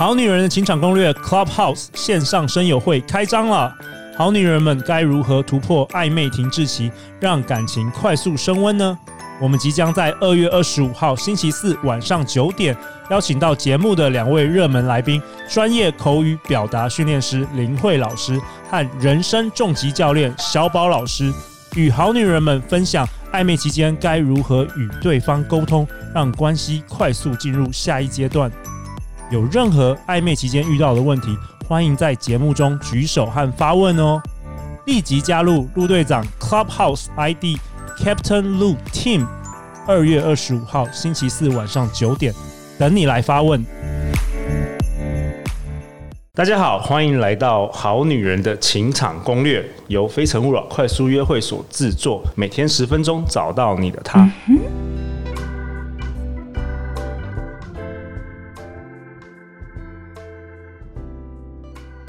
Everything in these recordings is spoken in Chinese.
好女人的情场攻略 Clubhouse 线上声友会开张了，好女人们该如何突破暧昧停滞期，让感情快速升温呢？我们即将在二月二十五号星期四晚上九点，邀请到节目的两位热门来宾，专业口语表达训练师林慧老师和人生重疾教练小宝老师，与好女人们分享暧昧期间该如何与对方沟通，让关系快速进入下一阶段。有任何暧昧期间遇到的问题，欢迎在节目中举手和发问哦！立即加入陆队长 Clubhouse ID Captain Lou Team，二月二十五号星期四晚上九点，等你来发问。大家好，欢迎来到好女人的情场攻略，由非诚勿扰快速约会所制作，每天十分钟，找到你的他。嗯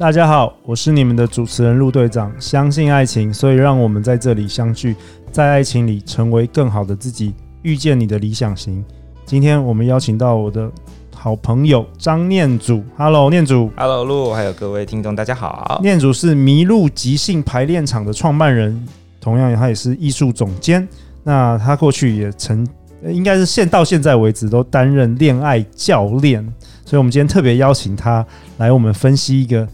大家好，我是你们的主持人陆队长。相信爱情，所以让我们在这里相聚，在爱情里成为更好的自己，遇见你的理想型。今天我们邀请到我的好朋友张念祖。Hello，念祖。Hello，陆，还有各位听众，大家好。念祖是麋鹿即兴排练场的创办人，同样他也是艺术总监。那他过去也曾，应该是现到现在为止都担任恋爱教练，所以我们今天特别邀请他来我们分析一个。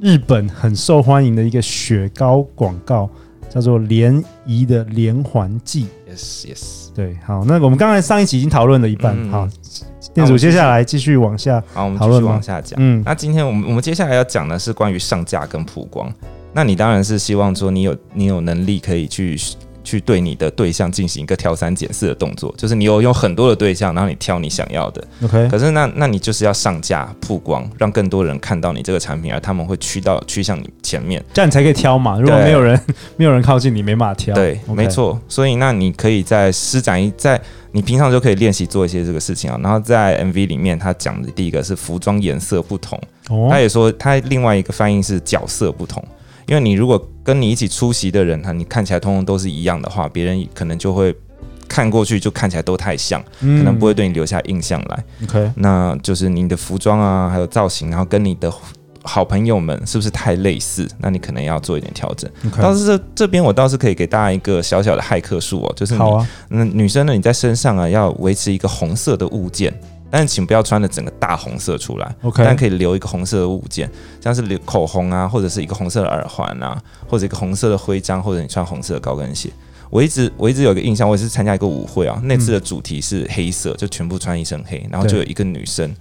日本很受欢迎的一个雪糕广告，叫做《联谊的连环计》。Yes, yes。对，好，那我们刚才上一集已经讨论了一半，嗯、好，店主接下来继续往下，好，我们继续往下讲。嗯，那今天我们我们接下来要讲的是关于上架跟曝光。那你当然是希望说你有你有能力可以去。去对你的对象进行一个挑三拣四的动作，就是你有有很多的对象，然后你挑你想要的。OK，可是那那你就是要上架曝光，让更多人看到你这个产品，而他们会驱到趋向你前面，这样你才可以挑嘛。如果没有人 没有人靠近你，没办法挑。对.没错。所以那你可以在施展一在你平常就可以练习做一些这个事情啊。然后在 MV 里面，他讲的第一个是服装颜色不同，哦，他也说他另外一个翻译是角色不同。因为你如果跟你一起出席的人哈，你看起来通通都是一样的话，别人可能就会看过去就看起来都太像，可能不会对你留下印象来。OK，那就是你的服装啊，还有造型，然后跟你的好朋友们是不是太类似？那你可能要做一点调整。倒是这这边我倒是可以给大家一个小小的骇客术哦，就是你，那女生呢，你在身上啊要维持一个红色的物件。但请不要穿的整个大红色出来，OK，但可以留一个红色的物件，像是留口红啊，或者是一个红色的耳环啊，或者一个红色的徽章，或者你穿红色的高跟鞋。我一直我一直有一个印象，我也是参加一个舞会啊，那次的主题是黑色，就全部穿一身黑，然后就有一个女生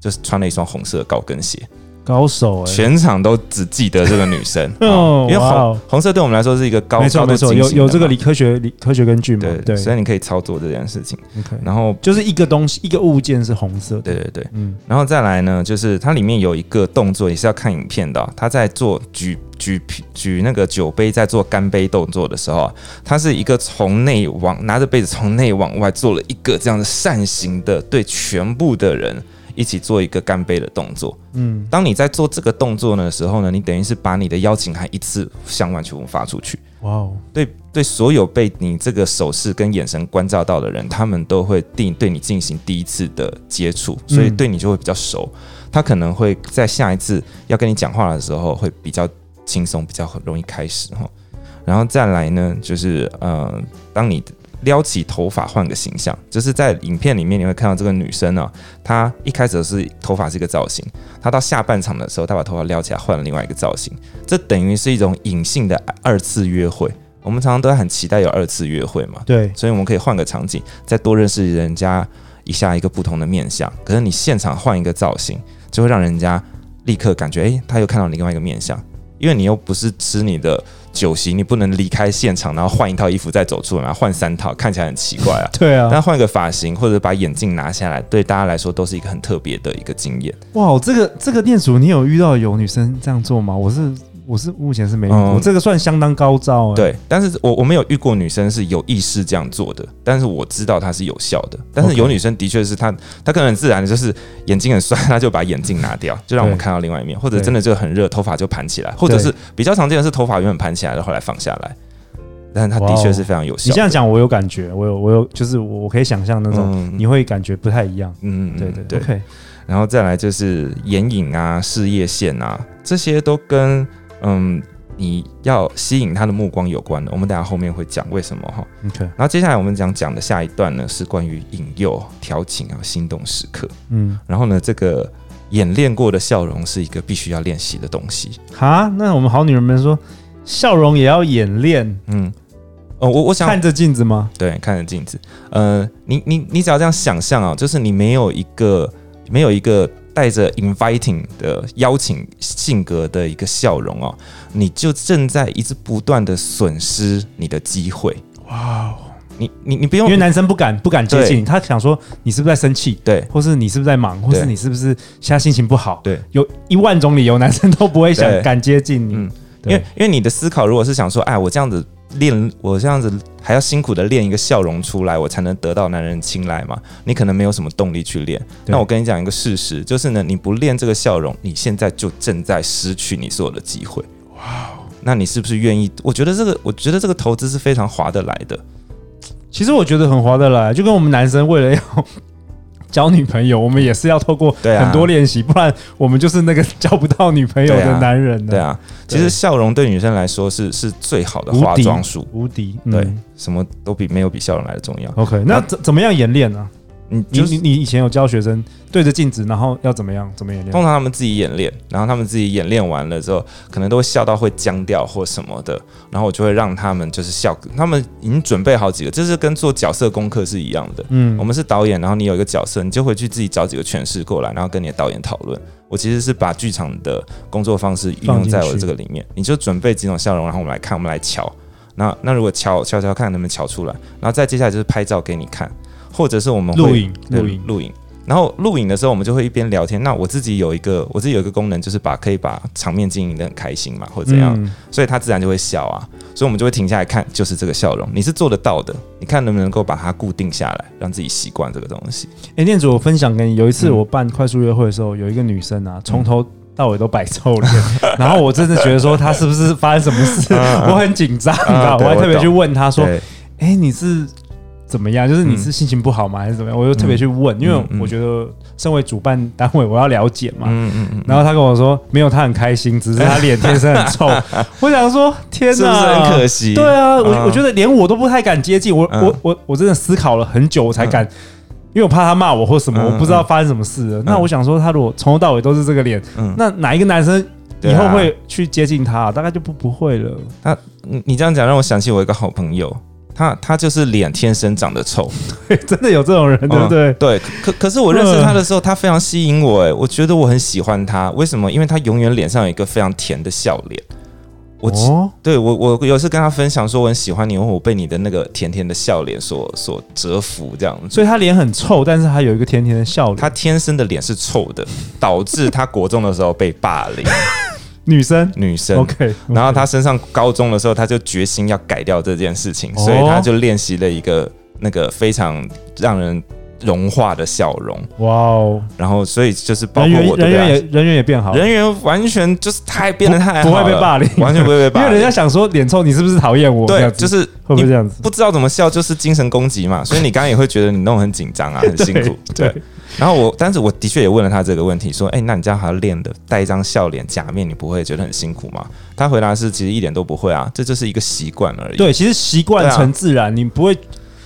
就是穿了一双红色的高跟鞋。高手、欸，全场都只记得这个女生，哦、因为红红色对我们来说是一个高，没错没错，有有这个理科学理科学根据嘛？对对，所以你可以操作这件事情。Okay, 然后就是一个东西，一个物件是红色的，对对对，嗯，然后再来呢，就是它里面有一个动作也是要看影片的，他在做举举举那个酒杯在做干杯动作的时候，他是一个从内往拿着杯子从内往外做了一个这样的扇形的，对全部的人。一起做一个干杯的动作。嗯，当你在做这个动作的时候呢，你等于是把你的邀请函一次向外全部发出去。哇哦，对对，所有被你这个手势跟眼神关照到的人，他们都会定对你进行第一次的接触，所以对你就会比较熟。他可能会在下一次要跟你讲话的时候会比较轻松，比较很容易开始哈。然后再来呢，就是呃，当你。撩起头发换个形象，就是在影片里面你会看到这个女生呢、喔，她一开始是头发是一个造型，她到下半场的时候，她把头发撩起来换了另外一个造型，这等于是一种隐性的二次约会。我们常常都很期待有二次约会嘛，对，所以我们可以换个场景，再多认识人家一下一个不同的面相。可是你现场换一个造型，就会让人家立刻感觉，诶、欸，他又看到你另外一个面相，因为你又不是吃你的。酒席你不能离开现场，然后换一套衣服再走出来，换三套，看起来很奇怪啊。对啊，但换个发型或者把眼镜拿下来，对大家来说都是一个很特别的一个经验。哇，这个这个店主，你有遇到有女生这样做吗？我是。我是目前是没遇过，我、嗯、这个算相当高招、欸。对，但是我我没有遇过女生是有意识这样做的，但是我知道它是有效的。但是有女生的确是她，她可能很自然的就是眼睛很酸，她就把眼镜拿掉，就让我们看到另外一面，或者真的就很热，头发就盘起来，或者是比较常见的是头发原本盘起来，然后后来放下来。但是它的确是非常有效。你这样讲，我有感觉，我有我有，就是我可以想象那种你会感觉不太一样。嗯，对对对。然后再来就是眼影啊、事业线啊，这些都跟嗯你要吸引他的目光有关的。我们等下后面会讲为什么哈。OK，然后接下来我们讲讲的下一段呢，是关于引诱、调情啊、心动时刻。嗯，然后呢，这个演练过的笑容是一个必须要练习的东西。哈，那我们好女人们说，笑容也要演练？嗯。哦，我我想看着镜子吗？对，看着镜子。呃，你你你只要这样想象啊，就是你没有一个没有一个带着 inviting 的邀请性格的一个笑容哦，你就正在一直不断的损失你的机会。哇、哦，你你你不用，因为男生不敢不敢接近，他想说你是不是在生气？对，或是你是不是在忙？或是你是不是现在心情不好？对，有一万种理由，男生都不会想敢接近你。嗯，因为因为你的思考如果是想说，哎，我这样子。练我这样子还要辛苦的练一个笑容出来，我才能得到男人青睐嘛？你可能没有什么动力去练。那我跟你讲一个事实，就是呢，你不练这个笑容，你现在就正在失去你所有的机会。哇！那你是不是愿意？我觉得这个，我觉得这个投资是非常划得来的。其实我觉得很划得来，就跟我们男生为了要。交女朋友，我们也是要透过很多练习，不然我们就是那个交不到女朋友的男人。对啊，其实笑容对女生来说是是最好的化妆术，无敌。对，什么都比没有比笑容来的重要。OK，那怎怎么样演练呢？你你你以前有教学生对着镜子，然后要怎么样怎么演练？通常他们自己演练，然后他们自己演练完了之后，可能都会笑到会僵掉或什么的，然后我就会让他们就是笑，他们已经准备好几个，这是跟做角色功课是一样的。嗯，我们是导演，然后你有一个角色，你就回去自己找几个诠释过来，然后跟你的导演讨论。我其实是把剧场的工作方式运用在我这个里面，你就准备几种笑容，然后我们来看，我们来瞧。那那如果瞧瞧瞧看能不能瞧出来，然后再接下来就是拍照给你看。或者是我们录影、录影、录影，然后录影的时候，我们就会一边聊天。那我自己有一个，我自己有一个功能，就是把可以把场面经营的很开心嘛，或者怎样，嗯、所以他自然就会笑啊。所以我们就会停下来看，就是这个笑容，你是做得到的。你看能不能够把它固定下来，让自己习惯这个东西。哎，念祖，我分享给你，有一次我办快速约会的时候，有一个女生啊，从头到尾都摆臭脸，嗯、然后我真的觉得说她是不是发生什么事，我很紧张，你知道，我还特别去问她说：“哎，你是？”怎么样？就是你是心情不好吗？还是怎么样？我就特别去问，因为我觉得身为主办单位，我要了解嘛。嗯嗯嗯。然后他跟我说，没有，他很开心，只是他脸天生很臭。我想说，天哪，是不是很可惜？对啊，我我觉得连我都不太敢接近。我我我我真的思考了很久，我才敢，因为我怕他骂我或什么，我不知道发生什么事了。那我想说，他如果从头到尾都是这个脸，那哪一个男生以后会去接近他？大概就不不会了。他你你这样讲，让我想起我一个好朋友。他他就是脸天生长得臭，真的有这种人，对不对？嗯、对，可可是我认识他的时候，他非常吸引我，哎，我觉得我很喜欢他。为什么？因为他永远脸上有一个非常甜的笑脸。我，哦、对我我有次跟他分享说我很喜欢你，因为我被你的那个甜甜的笑脸所所折服，这样。所以他脸很臭，但是他有一个甜甜的笑脸。他天生的脸是臭的，导致他国中的时候被霸凌。女生，女生，OK。然后她升上高中的时候，她就决心要改掉这件事情，所以她就练习了一个那个非常让人融化的笑容。哇哦！然后，所以就是包括我人缘也人缘也变好，人缘完全就是太变得太好，不会被 霸凌，完全不会被霸凌。因为人家想说脸臭，你是不是讨厌我？对，就是会不会这样子？不知道怎么笑，就是精神攻击嘛。所以你刚刚也会觉得你弄得很紧张啊，很 辛苦。对。然后我，但是我的确也问了他这个问题，说，哎，那你这样还要练的带一张笑脸假面，你不会觉得很辛苦吗？他回答是，其实一点都不会啊，这就是一个习惯而已。对，其实习惯成自然，你不会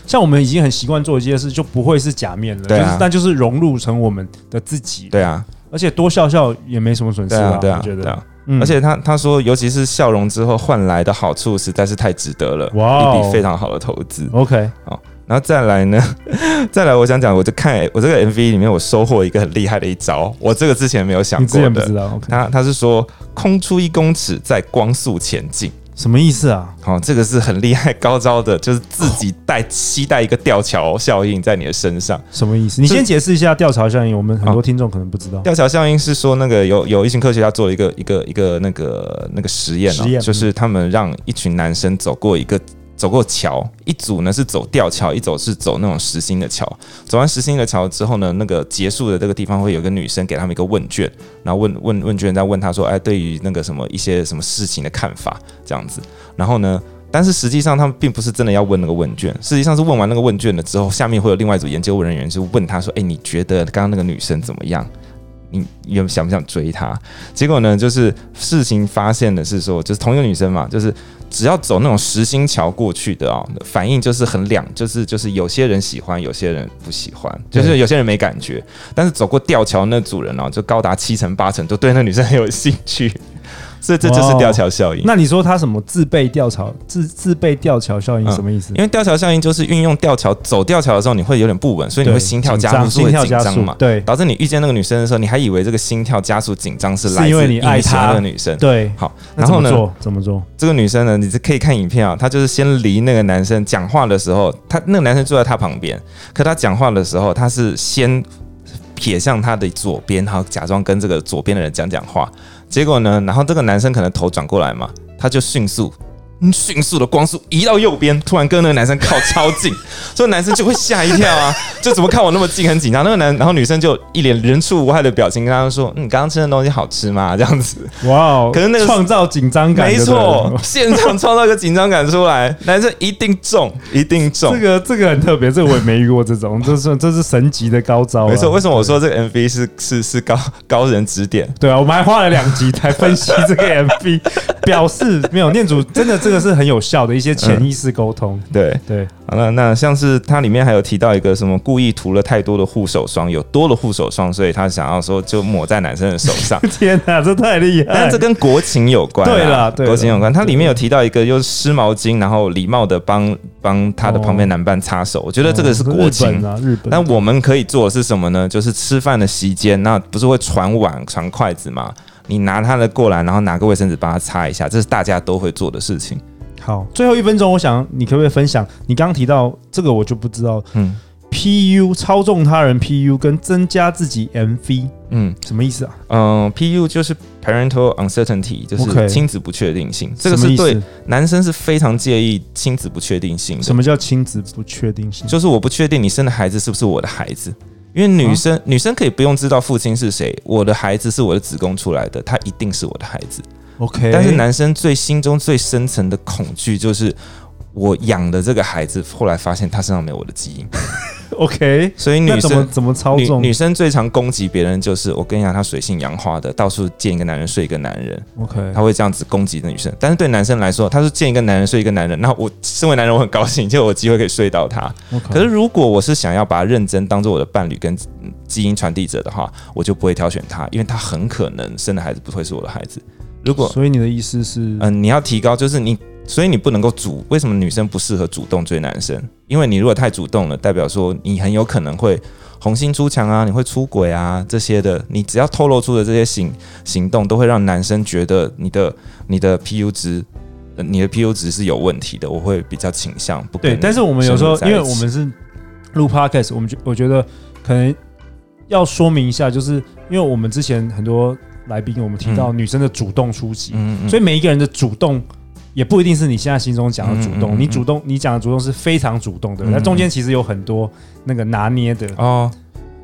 像我们已经很习惯做一件事，就不会是假面了。对啊，那就是融入成我们的自己。对啊，而且多笑笑也没什么损失啊。对啊，我觉得。而且他他说，尤其是笑容之后换来的好处，实在是太值得了，哇，一笔非常好的投资。OK，好。然后再来呢，再来，我想讲，我就看我这个 MV 里面，我收获一个很厉害的一招，我这个之前没有想过的。你之前不知道？Okay、他他是说空出一公尺，在光速前进，什么意思啊？好、哦，这个是很厉害高招的，就是自己带期待一个吊桥效应在你的身上。什么意思？你先解释一下吊桥效应，我们很多听众可能不知道。吊桥效应是说，那个有有一群科学家做了一个一个一个那个那个实验、哦，实验就是他们让一群男生走过一个。走过桥，一组呢是走吊桥，一组是走那种实心的桥。走完实心的桥之后呢，那个结束的这个地方会有个女生给他们一个问卷，然后问问问卷再问他说：“哎，对于那个什么一些什么事情的看法这样子。”然后呢，但是实际上他们并不是真的要问那个问卷，实际上是问完那个问卷了之后，下面会有另外一组研究人员就问他说：“哎，你觉得刚刚那个女生怎么样？”你有想不想追她？结果呢，就是事情发现的是说，就是同一个女生嘛，就是只要走那种实心桥过去的啊、喔，反应就是很两，就是就是有些人喜欢，有些人不喜欢，就是有些人没感觉，但是走过吊桥那组人哦、喔，就高达七成八成都对那女生很有兴趣。所以这就是吊桥效应。那你说他什么自备吊桥自自备吊桥效应什么意思？因为吊桥效应就是运用吊桥走吊桥的时候，你会有点不稳，所以你会心跳加速，心跳加速嘛？对，导致你遇见那个女生的时候，你还以为这个心跳加速紧张是来自因为你爱她那个女生。对，好，然后呢？怎么做？怎么做？这个女生呢，你是可以看影片啊，她就是先离那个男生讲话的时候，她那个男生坐在她旁边，可她讲话的时候，她是先撇向他的左边，然后假装跟这个左边的人讲讲话。结果呢？然后这个男生可能头转过来嘛，他就迅速。迅速的光速移到右边，突然跟那个男生靠超近，所以男生就会吓一跳啊！就怎么看我那么近，很紧张。那个男，然后女生就一脸人畜无害的表情，跟他说：“你刚刚吃的东西好吃吗？” 这样子，哇哦！可是那个创造紧张感，没错，现场创造一个紧张感出来，男生一定中，一定中。这个这个很特别，这个我也没遇过这种，这是这是神级的高招。没错，为什么我说这个 MV 是是是高高人指点？对啊，我们还花了两集才分析这个 MV，表示没有念祖真的这个是很有效的一些潜意识沟通，嗯、对对，好了，那像是它里面还有提到一个什么故意涂了太多的护手霜，有多了护手霜，所以他想要说就抹在男生的手上。天哪，这太厉害！但这跟国情有关，对了，对，国情有关。它里面有提到一个，就是湿毛巾，然后礼貌的帮帮他的旁边男伴擦手。我觉得这个是国情啊，日本。但我们可以做的是什么呢？就是吃饭的席间，那不是会传碗、传筷子吗？你拿他的过来，然后拿个卫生纸帮他擦一下，这是大家都会做的事情。好，最后一分钟，我想你可不可以分享？你刚刚提到这个，我就不知道。嗯，PU 操纵他人，PU 跟增加自己 MV，嗯，什么意思啊？嗯，PU 就是 parental uncertainty，就是亲子不确定性。这个是对男生是非常介意亲子不确定性的。什么叫亲子不确定性？就是我不确定你生的孩子是不是我的孩子，因为女生、啊、女生可以不用知道父亲是谁，我的孩子是我的子宫出来的，他一定是我的孩子。OK，但是男生最心中最深层的恐惧就是，我养的这个孩子后来发现他身上没有我的基因。OK，所以女生怎么操纵？女生最常攻击别人就是我跟你讲，她水性杨花的，到处见一个男人睡一个男人。OK，她会这样子攻击的女生。但是对男生来说，他是见一个男人睡一个男人，那我身为男人我很高兴，就有机会可以睡到他。可是如果我是想要把他认真当做我的伴侣跟基因传递者的话，我就不会挑选他，因为他很可能生的孩子不会是我的孩子。如果，所以你的意思是，嗯、呃，你要提高，就是你，所以你不能够主，为什么女生不适合主动追男生？因为你如果太主动了，代表说你很有可能会红杏出墙啊，你会出轨啊这些的。你只要透露出的这些行行动，都会让男生觉得你的你的 PU 值，呃、你的 PU 值是有问题的。我会比较倾向不对。但是我们有时候，因为我们是录 Podcast，我们觉我觉得可能要说明一下，就是因为我们之前很多。来宾，我们提到女生的主动出击，嗯嗯、所以每一个人的主动也不一定是你现在心中讲的主动。嗯嗯嗯、你主动，你讲的主动是非常主动的，那、嗯、中间其实有很多那个拿捏的哦。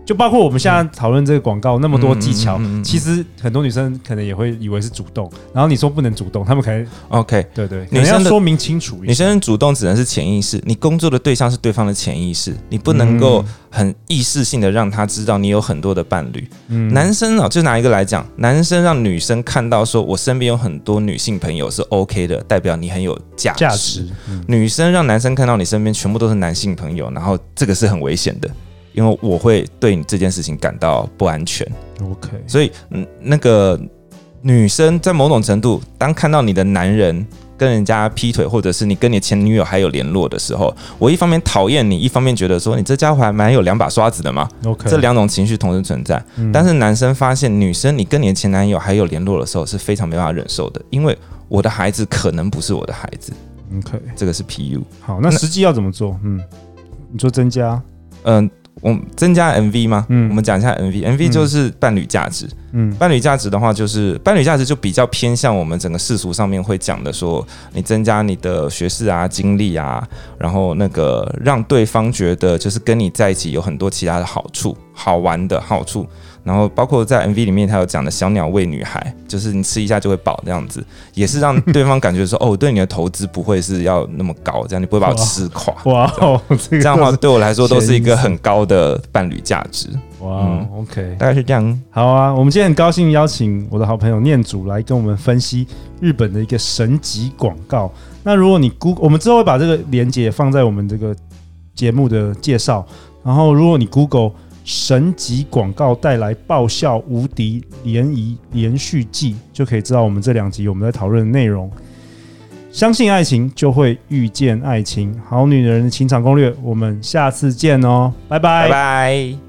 就包括我们现在讨论这个广告那么多技巧，其实很多女生可能也会以为是主动，然后你说不能主动，他们可能 OK，对对，女生要说明清楚。女生主动只能是潜意识，你工作的对象是对方的潜意识，你不能够很意识性的让他知道你有很多的伴侣。嗯、男生啊，就拿一个来讲，男生让女生看到说我身边有很多女性朋友是 OK 的，代表你很有价值。女生让男生看到你身边全部都是男性朋友，然后这个是很危险的。因为我会对你这件事情感到不安全。OK，所以嗯，那个女生在某种程度，当看到你的男人跟人家劈腿，或者是你跟你前女友还有联络的时候，我一方面讨厌你，一方面觉得说你这家伙还蛮有两把刷子的嘛。OK，这两种情绪同时存在。嗯、但是男生发现女生你跟你的前男友还有联络的时候，是非常没办法忍受的，因为我的孩子可能不是我的孩子。OK，这个是 PU。好，那实际要怎么做？嗯，你说增加，嗯。我们增加 MV 吗？嗯，我们讲一下 MV，MV 就是伴侣价值。嗯，伴侣价值的话，就是伴侣价值就比较偏向我们整个世俗上面会讲的，说你增加你的学识啊、经历啊，然后那个让对方觉得就是跟你在一起有很多其他的好处、好玩的好处。然后包括在 MV 里面，他有讲的小鸟喂女孩，就是你吃一下就会饱这样子，也是让对方感觉说，哦，对你的投资不会是要那么高，这样你不会把我吃垮。哇哦，这样的话对我来说都是一个很高的伴侣价值。哇、嗯、，OK，大概是这样。好啊，我们今天很高兴邀请我的好朋友念祖来跟我们分析日本的一个神级广告。那如果你 Google，我们之后会把这个连接放在我们这个节目的介绍。然后，如果你 Google 神级广告带来爆笑无敌联谊连续剧，就可以知道我们这两集我们在讨论的内容。相信爱情，就会遇见爱情。好女人的情场攻略，我们下次见哦，拜拜，拜拜。